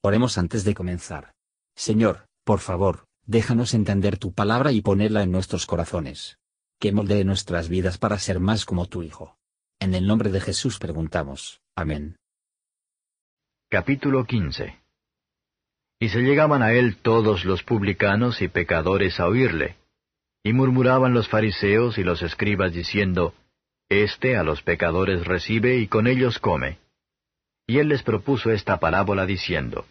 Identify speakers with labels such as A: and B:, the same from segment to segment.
A: Oremos antes de comenzar. Señor, por favor, déjanos entender tu palabra y ponerla en nuestros corazones. Que moldee nuestras vidas para ser más como tu Hijo. En el nombre de Jesús preguntamos. Amén.
B: Capítulo 15 Y se llegaban a él todos los publicanos y pecadores a oírle. Y murmuraban los fariseos y los escribas diciendo, Este a los pecadores recibe y con ellos come. Y él les propuso esta parábola diciendo,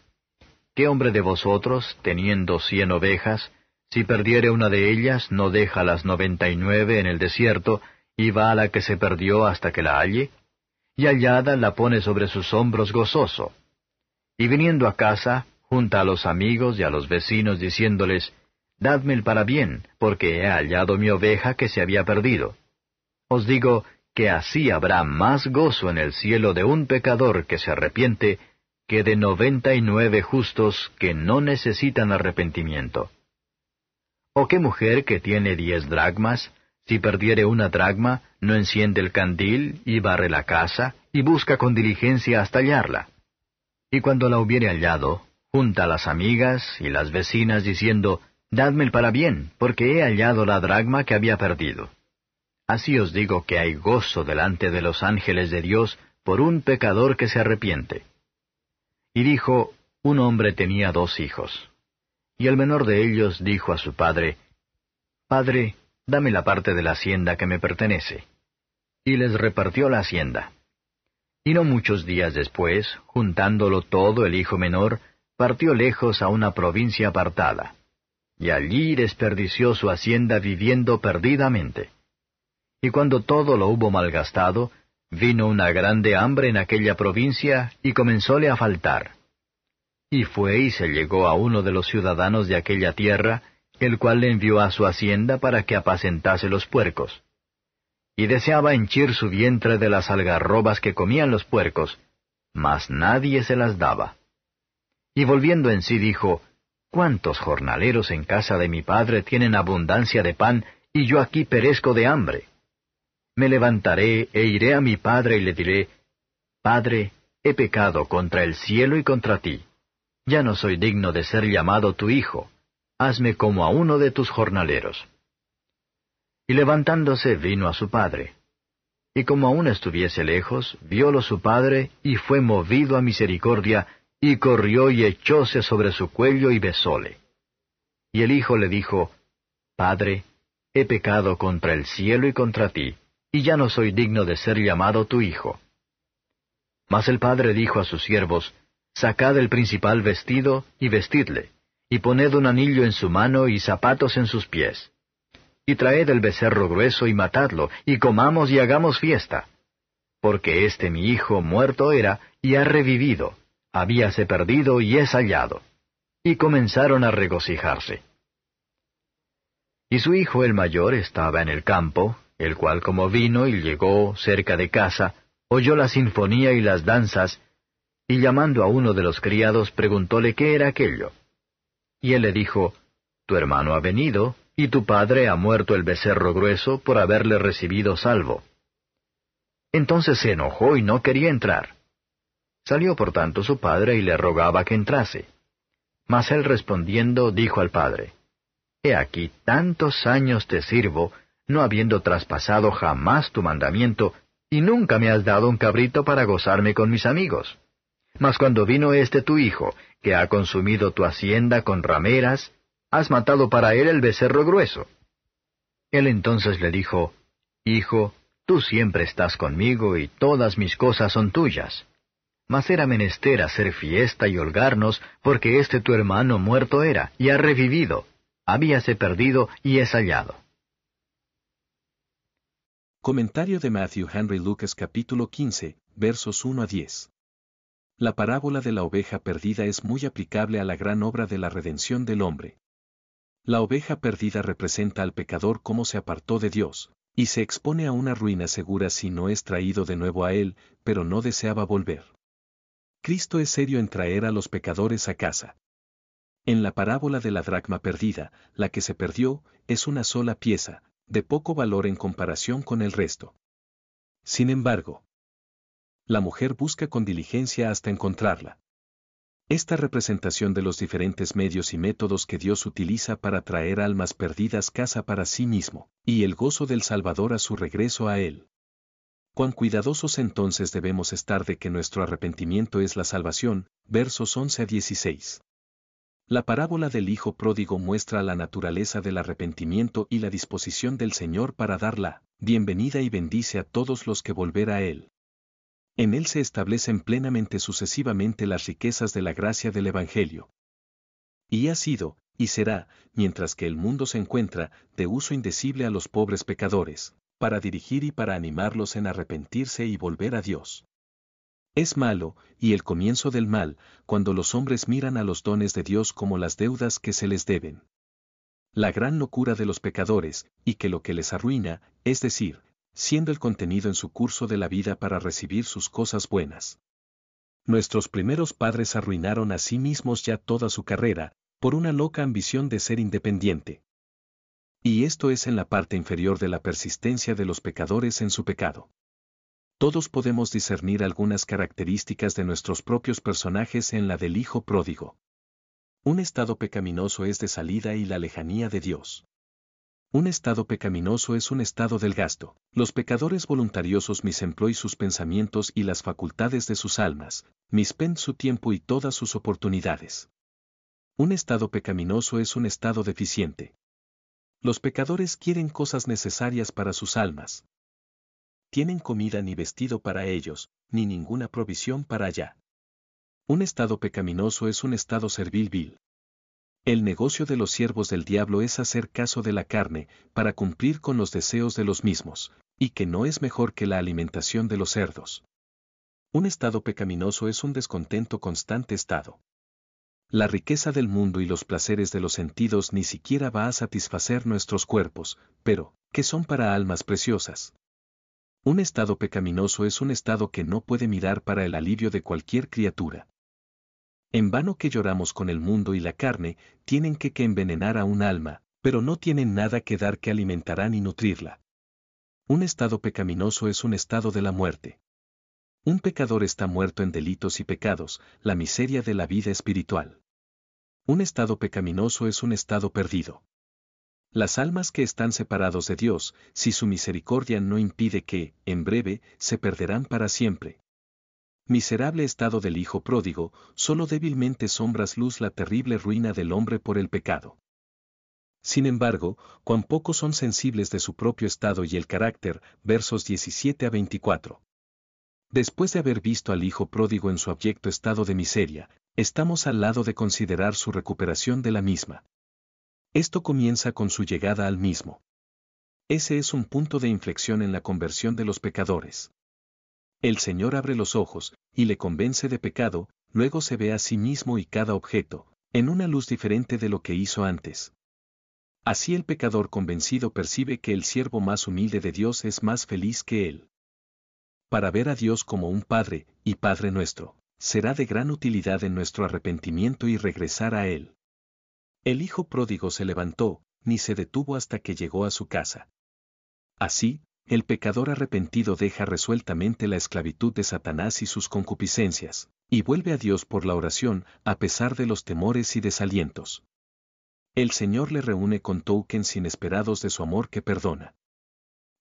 B: ¿Qué hombre de vosotros, teniendo cien ovejas, si perdiere una de ellas, no deja las noventa y nueve en el desierto, y va a la que se perdió hasta que la halle? Y hallada la pone sobre sus hombros gozoso. Y viniendo a casa, junta a los amigos y a los vecinos diciéndoles, Dadme el bien, porque he hallado mi oveja que se había perdido. Os digo que así habrá más gozo en el cielo de un pecador que se arrepiente que de noventa y nueve justos que no necesitan arrepentimiento. ¿O qué mujer que tiene diez dragmas, si perdiere una dragma, no enciende el candil y barre la casa y busca con diligencia hasta hallarla? Y cuando la hubiere hallado, junta a las amigas y las vecinas diciendo, Dadme el para bien, porque he hallado la dragma que había perdido. Así os digo que hay gozo delante de los ángeles de Dios por un pecador que se arrepiente. Y dijo, un hombre tenía dos hijos. Y el menor de ellos dijo a su padre, Padre, dame la parte de la hacienda que me pertenece. Y les repartió la hacienda. Y no muchos días después, juntándolo todo el hijo menor, partió lejos a una provincia apartada. Y allí desperdició su hacienda viviendo perdidamente. Y cuando todo lo hubo malgastado, vino una grande hambre en aquella provincia y comenzóle a faltar. Y fue y se llegó a uno de los ciudadanos de aquella tierra, el cual le envió a su hacienda para que apacentase los puercos. Y deseaba henchir su vientre de las algarrobas que comían los puercos, mas nadie se las daba. Y volviendo en sí dijo, ¿Cuántos jornaleros en casa de mi padre tienen abundancia de pan, y yo aquí perezco de hambre? Me levantaré e iré a mi padre y le diré, Padre, he pecado contra el cielo y contra ti. Ya no soy digno de ser llamado tu hijo. Hazme como a uno de tus jornaleros. Y levantándose vino a su padre. Y como aún estuviese lejos, viólo su padre, y fue movido a misericordia, y corrió y echóse sobre su cuello y besóle. Y el hijo le dijo, Padre, he pecado contra el cielo y contra ti y ya no soy digno de ser llamado tu hijo. Mas el padre dijo a sus siervos, Sacad el principal vestido y vestidle, y poned un anillo en su mano y zapatos en sus pies. Y traed el becerro grueso y matadlo, y comamos y hagamos fiesta. Porque este mi hijo muerto era, y ha revivido, habíase perdido y es hallado. Y comenzaron a regocijarse. Y su hijo el mayor estaba en el campo, el cual como vino y llegó cerca de casa, oyó la sinfonía y las danzas, y llamando a uno de los criados preguntóle qué era aquello. Y él le dijo, Tu hermano ha venido, y tu padre ha muerto el becerro grueso por haberle recibido salvo. Entonces se enojó y no quería entrar. Salió por tanto su padre y le rogaba que entrase. Mas él respondiendo dijo al padre, He aquí tantos años te sirvo, no habiendo traspasado jamás tu mandamiento, y nunca me has dado un cabrito para gozarme con mis amigos. Mas cuando vino este tu hijo, que ha consumido tu hacienda con rameras, has matado para él el becerro grueso. Él entonces le dijo, Hijo, tú siempre estás conmigo y todas mis cosas son tuyas. Mas era menester hacer fiesta y holgarnos, porque este tu hermano muerto era, y ha revivido, habíase perdido y es hallado.
C: Comentario de Matthew Henry Lucas capítulo 15, versos 1 a 10. La parábola de la oveja perdida es muy aplicable a la gran obra de la redención del hombre. La oveja perdida representa al pecador como se apartó de Dios, y se expone a una ruina segura si no es traído de nuevo a Él, pero no deseaba volver. Cristo es serio en traer a los pecadores a casa. En la parábola de la dracma perdida, la que se perdió, es una sola pieza, de poco valor en comparación con el resto. Sin embargo, la mujer busca con diligencia hasta encontrarla. Esta representación de los diferentes medios y métodos que Dios utiliza para traer almas perdidas casa para sí mismo, y el gozo del Salvador a su regreso a Él. Cuán cuidadosos entonces debemos estar de que nuestro arrepentimiento es la salvación, versos 11 a 16. La parábola del Hijo Pródigo muestra la naturaleza del arrepentimiento y la disposición del Señor para darla, bienvenida y bendice a todos los que volver a Él. En Él se establecen plenamente sucesivamente las riquezas de la gracia del Evangelio. Y ha sido, y será, mientras que el mundo se encuentra, de uso indecible a los pobres pecadores, para dirigir y para animarlos en arrepentirse y volver a Dios. Es malo, y el comienzo del mal, cuando los hombres miran a los dones de Dios como las deudas que se les deben. La gran locura de los pecadores, y que lo que les arruina, es decir, siendo el contenido en su curso de la vida para recibir sus cosas buenas. Nuestros primeros padres arruinaron a sí mismos ya toda su carrera, por una loca ambición de ser independiente. Y esto es en la parte inferior de la persistencia de los pecadores en su pecado todos podemos discernir algunas características de nuestros propios personajes en la del Hijo pródigo. Un estado pecaminoso es de salida y la lejanía de Dios. Un estado pecaminoso es un estado del gasto. Los pecadores voluntariosos misemploy sus pensamientos y las facultades de sus almas, mispen su tiempo y todas sus oportunidades. Un estado pecaminoso es un estado deficiente. Los pecadores quieren cosas necesarias para sus almas, tienen comida ni vestido para ellos, ni ninguna provisión para allá. Un estado pecaminoso es un estado servil vil. El negocio de los siervos del diablo es hacer caso de la carne, para cumplir con los deseos de los mismos, y que no es mejor que la alimentación de los cerdos. Un estado pecaminoso es un descontento constante estado. La riqueza del mundo y los placeres de los sentidos ni siquiera va a satisfacer nuestros cuerpos, pero, ¿qué son para almas preciosas? Un estado pecaminoso es un estado que no puede mirar para el alivio de cualquier criatura. En vano que lloramos con el mundo y la carne, tienen que que envenenar a un alma, pero no tienen nada que dar que alimentarán y nutrirla. Un estado pecaminoso es un estado de la muerte. Un pecador está muerto en delitos y pecados, la miseria de la vida espiritual. Un estado pecaminoso es un estado perdido. Las almas que están separados de Dios, si su misericordia no impide que, en breve, se perderán para siempre. Miserable estado del Hijo pródigo, solo débilmente sombras luz la terrible ruina del hombre por el pecado. Sin embargo, cuán pocos son sensibles de su propio estado y el carácter, versos 17 a 24. Después de haber visto al Hijo pródigo en su abyecto estado de miseria, estamos al lado de considerar su recuperación de la misma. Esto comienza con su llegada al mismo. Ese es un punto de inflexión en la conversión de los pecadores. El Señor abre los ojos, y le convence de pecado, luego se ve a sí mismo y cada objeto, en una luz diferente de lo que hizo antes. Así el pecador convencido percibe que el siervo más humilde de Dios es más feliz que él. Para ver a Dios como un Padre, y Padre nuestro, será de gran utilidad en nuestro arrepentimiento y regresar a Él. El hijo pródigo se levantó, ni se detuvo hasta que llegó a su casa. Así, el pecador arrepentido deja resueltamente la esclavitud de Satanás y sus concupiscencias, y vuelve a Dios por la oración, a pesar de los temores y desalientos. El Señor le reúne con tokens inesperados de su amor que perdona.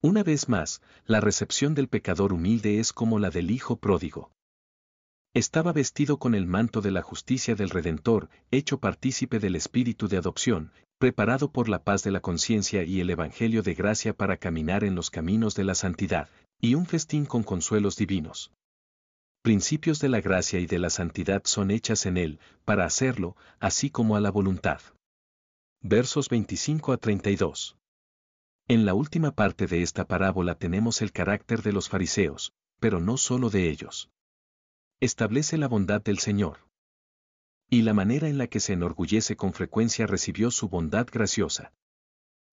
C: Una vez más, la recepción del pecador humilde es como la del Hijo pródigo. Estaba vestido con el manto de la justicia del Redentor, hecho partícipe del espíritu de adopción, preparado por la paz de la conciencia y el Evangelio de gracia para caminar en los caminos de la santidad, y un festín con consuelos divinos. Principios de la gracia y de la santidad son hechas en él, para hacerlo, así como a la voluntad. Versos 25 a 32. En la última parte de esta parábola tenemos el carácter de los fariseos, pero no solo de ellos establece la bondad del Señor. Y la manera en la que se enorgullece con frecuencia recibió su bondad graciosa.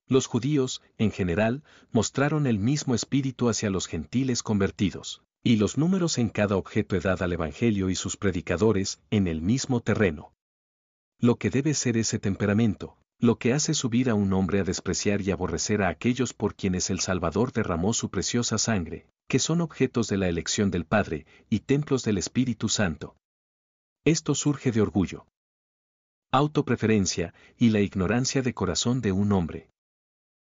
C: Los judíos, en general, mostraron el mismo espíritu hacia los gentiles convertidos, y los números en cada objeto edad al Evangelio y sus predicadores, en el mismo terreno. Lo que debe ser ese temperamento, lo que hace subir a un hombre a despreciar y aborrecer a aquellos por quienes el Salvador derramó su preciosa sangre, que son objetos de la elección del Padre y templos del Espíritu Santo. Esto surge de orgullo, autopreferencia y la ignorancia de corazón de un hombre.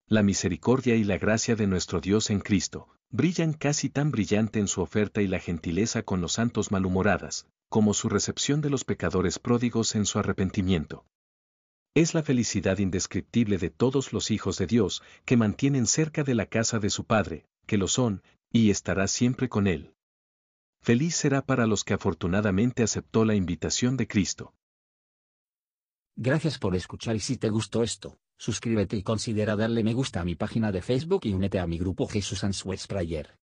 C: La misericordia y la gracia de nuestro Dios en Cristo brillan casi tan brillante en su oferta y la gentileza con los santos malhumoradas, como su recepción de los pecadores pródigos en su arrepentimiento. Es la felicidad indescriptible de todos los hijos de Dios que mantienen cerca de la casa de su Padre, que lo son, y estará siempre con él. Feliz será para los que afortunadamente aceptó la invitación de Cristo.
A: Gracias por escuchar y si te gustó esto, suscríbete y considera darle me gusta a mi página de Facebook y únete a mi grupo Jesús Answers Prayer.